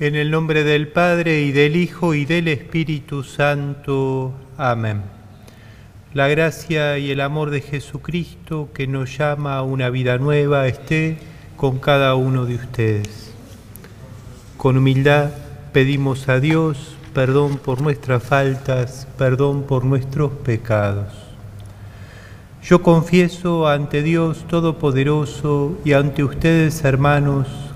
En el nombre del Padre y del Hijo y del Espíritu Santo. Amén. La gracia y el amor de Jesucristo que nos llama a una vida nueva esté con cada uno de ustedes. Con humildad pedimos a Dios perdón por nuestras faltas, perdón por nuestros pecados. Yo confieso ante Dios Todopoderoso y ante ustedes, hermanos,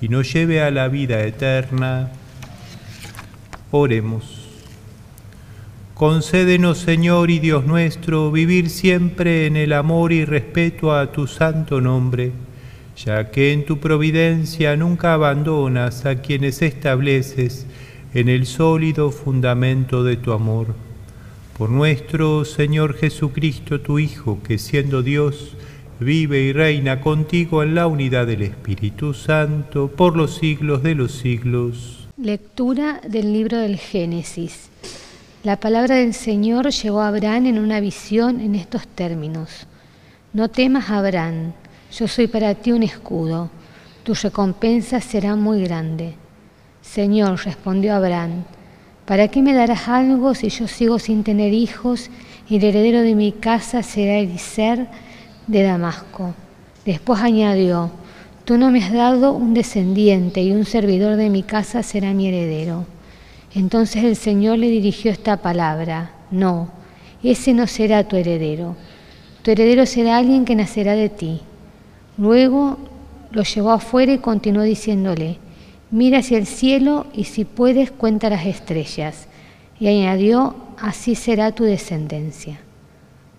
y nos lleve a la vida eterna. Oremos. Concédenos, Señor y Dios nuestro, vivir siempre en el amor y respeto a tu santo nombre, ya que en tu providencia nunca abandonas a quienes estableces en el sólido fundamento de tu amor. Por nuestro Señor Jesucristo, tu Hijo, que siendo Dios, vive y reina contigo en la unidad del Espíritu Santo por los siglos de los siglos. Lectura del libro del Génesis. La palabra del Señor llegó a Abraham en una visión en estos términos. No temas, Abraham, yo soy para ti un escudo, tu recompensa será muy grande. Señor, respondió Abraham, ¿para qué me darás algo si yo sigo sin tener hijos y el heredero de mi casa será Eliser? De Damasco. Después añadió, Tú no me has dado un descendiente y un servidor de mi casa será mi heredero. Entonces el Señor le dirigió esta palabra, No, ese no será tu heredero. Tu heredero será alguien que nacerá de ti. Luego lo llevó afuera y continuó diciéndole, Mira hacia el cielo y si puedes cuenta las estrellas. Y añadió, Así será tu descendencia.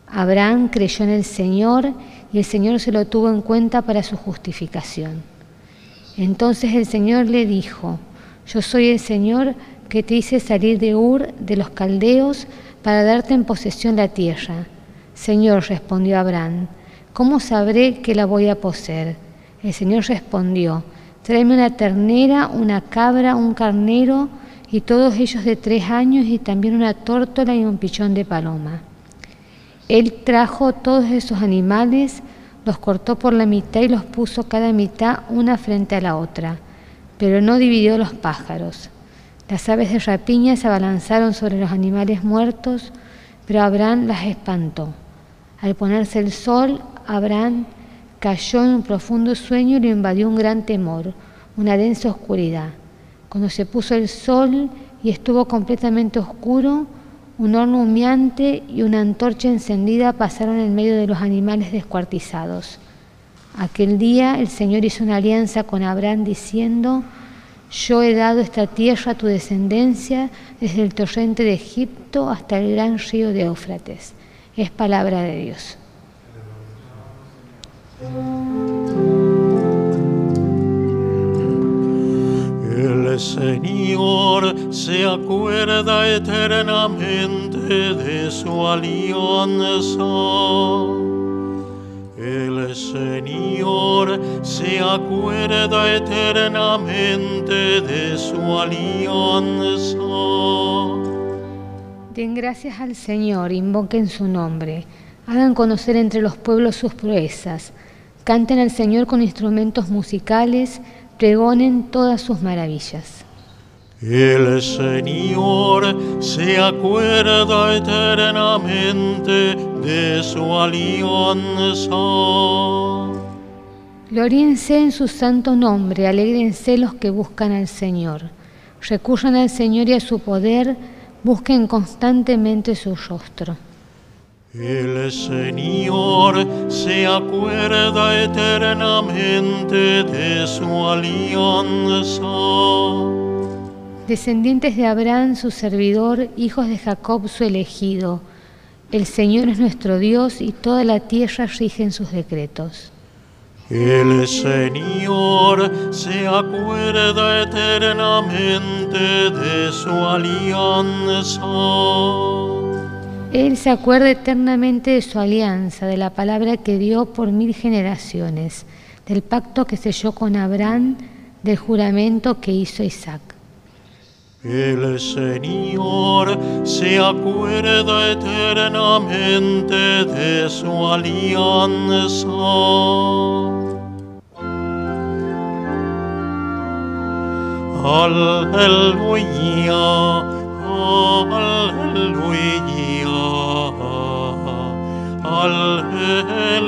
Abraham creyó en el Señor y el Señor se lo tuvo en cuenta para su justificación. Entonces el Señor le dijo, yo soy el Señor que te hice salir de Ur de los caldeos para darte en posesión la tierra. Señor, respondió Abraham, ¿cómo sabré que la voy a poseer? El Señor respondió, tráeme una ternera, una cabra, un carnero, y todos ellos de tres años, y también una tórtola y un pichón de paloma. Él trajo todos esos animales, los cortó por la mitad y los puso cada mitad una frente a la otra, pero no dividió los pájaros. Las aves de rapiña se abalanzaron sobre los animales muertos, pero Abraham las espantó. Al ponerse el sol, Abraham cayó en un profundo sueño y lo invadió un gran temor, una densa oscuridad. Cuando se puso el sol y estuvo completamente oscuro, un horno humeante y una antorcha encendida pasaron en medio de los animales descuartizados. Aquel día el Señor hizo una alianza con Abraham diciendo, yo he dado esta tierra a tu descendencia desde el torrente de Egipto hasta el gran río de Éufrates. Es palabra de Dios. El Señor se acuerda eternamente de su alianza. El Señor se acuerda eternamente de su alianza. Den gracias al Señor, invoquen su nombre, hagan conocer entre los pueblos sus proezas, canten al Señor con instrumentos musicales, pregonen todas sus maravillas. El Señor se acuerda eternamente de su alianza. Gloriense en su santo nombre, alegrense los que buscan al Señor. Recurran al Señor y a su poder, busquen constantemente su rostro. El Señor se acuerda eternamente de su alianza. Descendientes de Abraham, su servidor, hijos de Jacob, su elegido. El Señor es nuestro Dios y toda la tierra rige en sus decretos. El Señor se acuerda eternamente de su alianza. Él se acuerda eternamente de su alianza, de la palabra que dio por mil generaciones, del pacto que selló con Abraham, del juramento que hizo Isaac. El Señor se acuerda eternamente de su alianza. Aleluya, aleluya, aleluya,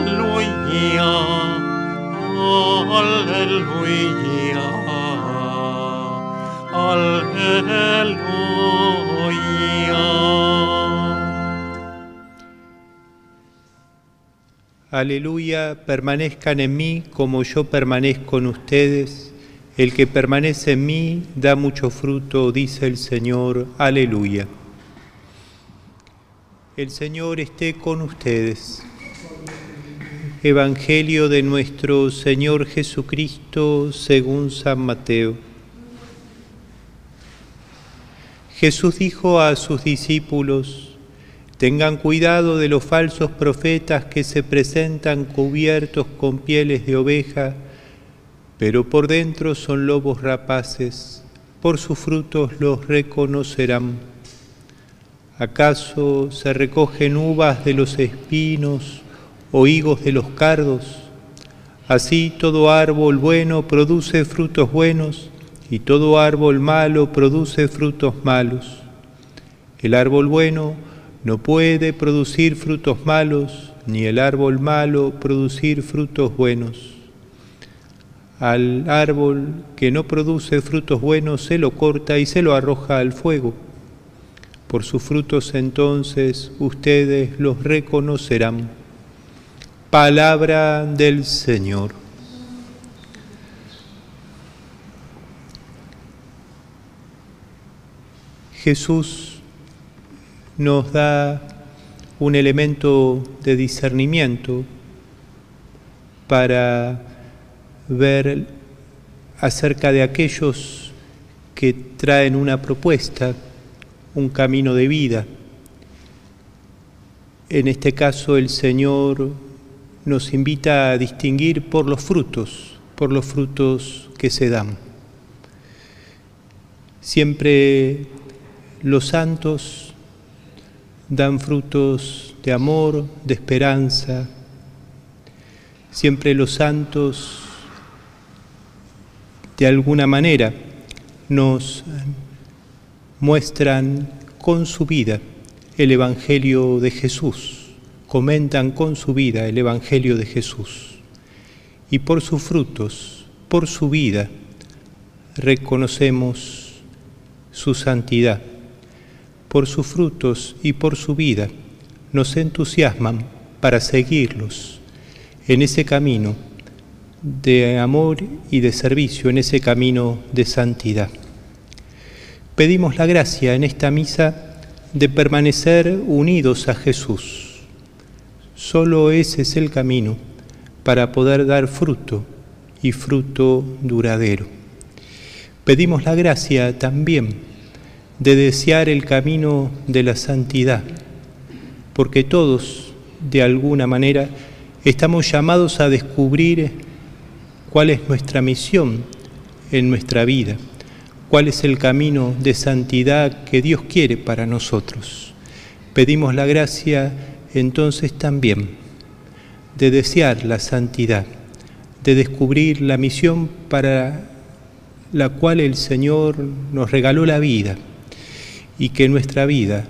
aleluya, aleluya, aleluya. Aleluya, permanezcan en mí como yo permanezco en ustedes. El que permanece en mí da mucho fruto, dice el Señor. Aleluya. El Señor esté con ustedes. Evangelio de nuestro Señor Jesucristo según San Mateo. Jesús dijo a sus discípulos, Tengan cuidado de los falsos profetas que se presentan cubiertos con pieles de oveja, pero por dentro son lobos rapaces. Por sus frutos los reconocerán. ¿Acaso se recogen uvas de los espinos o higos de los cardos? Así todo árbol bueno produce frutos buenos y todo árbol malo produce frutos malos. El árbol bueno no puede producir frutos malos, ni el árbol malo producir frutos buenos. Al árbol que no produce frutos buenos se lo corta y se lo arroja al fuego. Por sus frutos entonces ustedes los reconocerán. Palabra del Señor. Jesús nos da un elemento de discernimiento para ver acerca de aquellos que traen una propuesta, un camino de vida. En este caso el Señor nos invita a distinguir por los frutos, por los frutos que se dan. Siempre los santos dan frutos de amor, de esperanza. Siempre los santos, de alguna manera, nos muestran con su vida el Evangelio de Jesús, comentan con su vida el Evangelio de Jesús. Y por sus frutos, por su vida, reconocemos su santidad por sus frutos y por su vida, nos entusiasman para seguirlos en ese camino de amor y de servicio, en ese camino de santidad. Pedimos la gracia en esta misa de permanecer unidos a Jesús. Solo ese es el camino para poder dar fruto y fruto duradero. Pedimos la gracia también de desear el camino de la santidad, porque todos, de alguna manera, estamos llamados a descubrir cuál es nuestra misión en nuestra vida, cuál es el camino de santidad que Dios quiere para nosotros. Pedimos la gracia entonces también de desear la santidad, de descubrir la misión para la cual el Señor nos regaló la vida y que nuestra vida,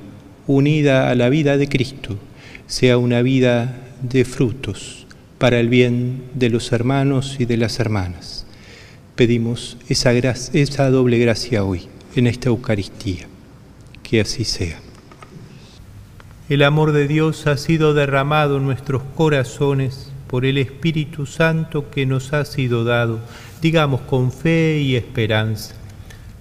unida a la vida de Cristo, sea una vida de frutos para el bien de los hermanos y de las hermanas. Pedimos esa, esa doble gracia hoy, en esta Eucaristía. Que así sea. El amor de Dios ha sido derramado en nuestros corazones por el Espíritu Santo que nos ha sido dado, digamos con fe y esperanza.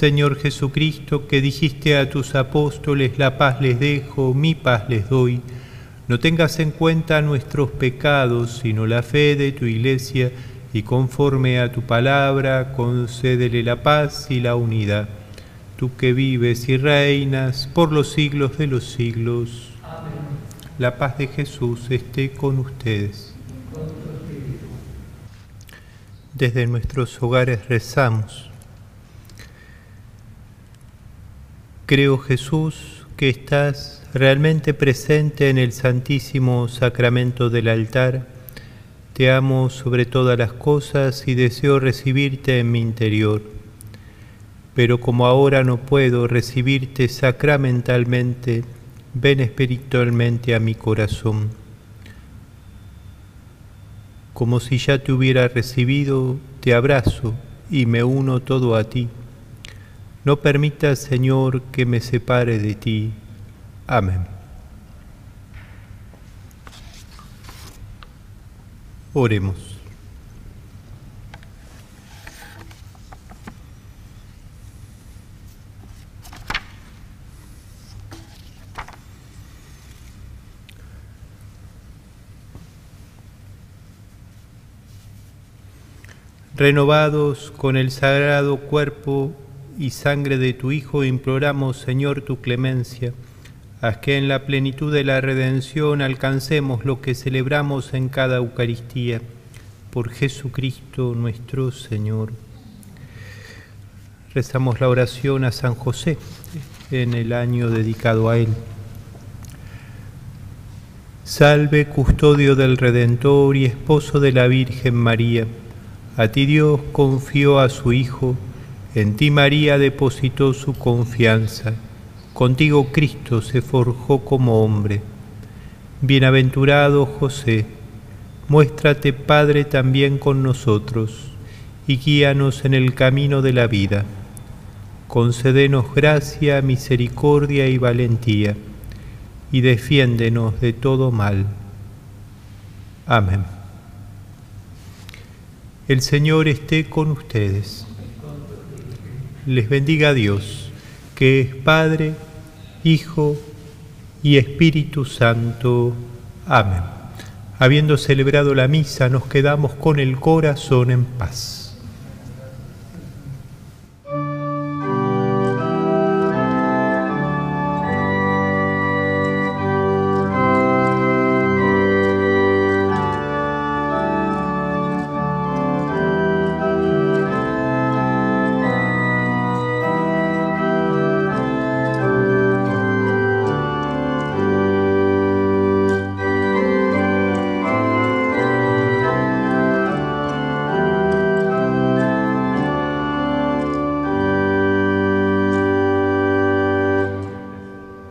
Señor Jesucristo, que dijiste a tus apóstoles, la paz les dejo, mi paz les doy, no tengas en cuenta nuestros pecados, sino la fe de tu iglesia, y conforme a tu palabra, concédele la paz y la unidad. Tú que vives y reinas por los siglos de los siglos. La paz de Jesús esté con ustedes. Desde nuestros hogares rezamos. Creo Jesús que estás realmente presente en el Santísimo Sacramento del altar. Te amo sobre todas las cosas y deseo recibirte en mi interior. Pero como ahora no puedo recibirte sacramentalmente, ven espiritualmente a mi corazón. Como si ya te hubiera recibido, te abrazo y me uno todo a ti no permitas, Señor, que me separe de ti. Amén. Oremos. Renovados con el sagrado cuerpo y sangre de tu Hijo imploramos, Señor, tu clemencia. Haz que en la plenitud de la redención alcancemos lo que celebramos en cada Eucaristía. Por Jesucristo nuestro Señor. Rezamos la oración a San José en el año dedicado a él. Salve, custodio del Redentor y esposo de la Virgen María. A ti Dios confió a su Hijo en ti María depositó su confianza, contigo Cristo se forjó como hombre. Bienaventurado José, muéstrate Padre también con nosotros y guíanos en el camino de la vida. Concédenos gracia, misericordia y valentía, y defiéndenos de todo mal. Amén. El Señor esté con ustedes les bendiga Dios, que es Padre, Hijo y Espíritu Santo. Amén. Habiendo celebrado la misa, nos quedamos con el corazón en paz.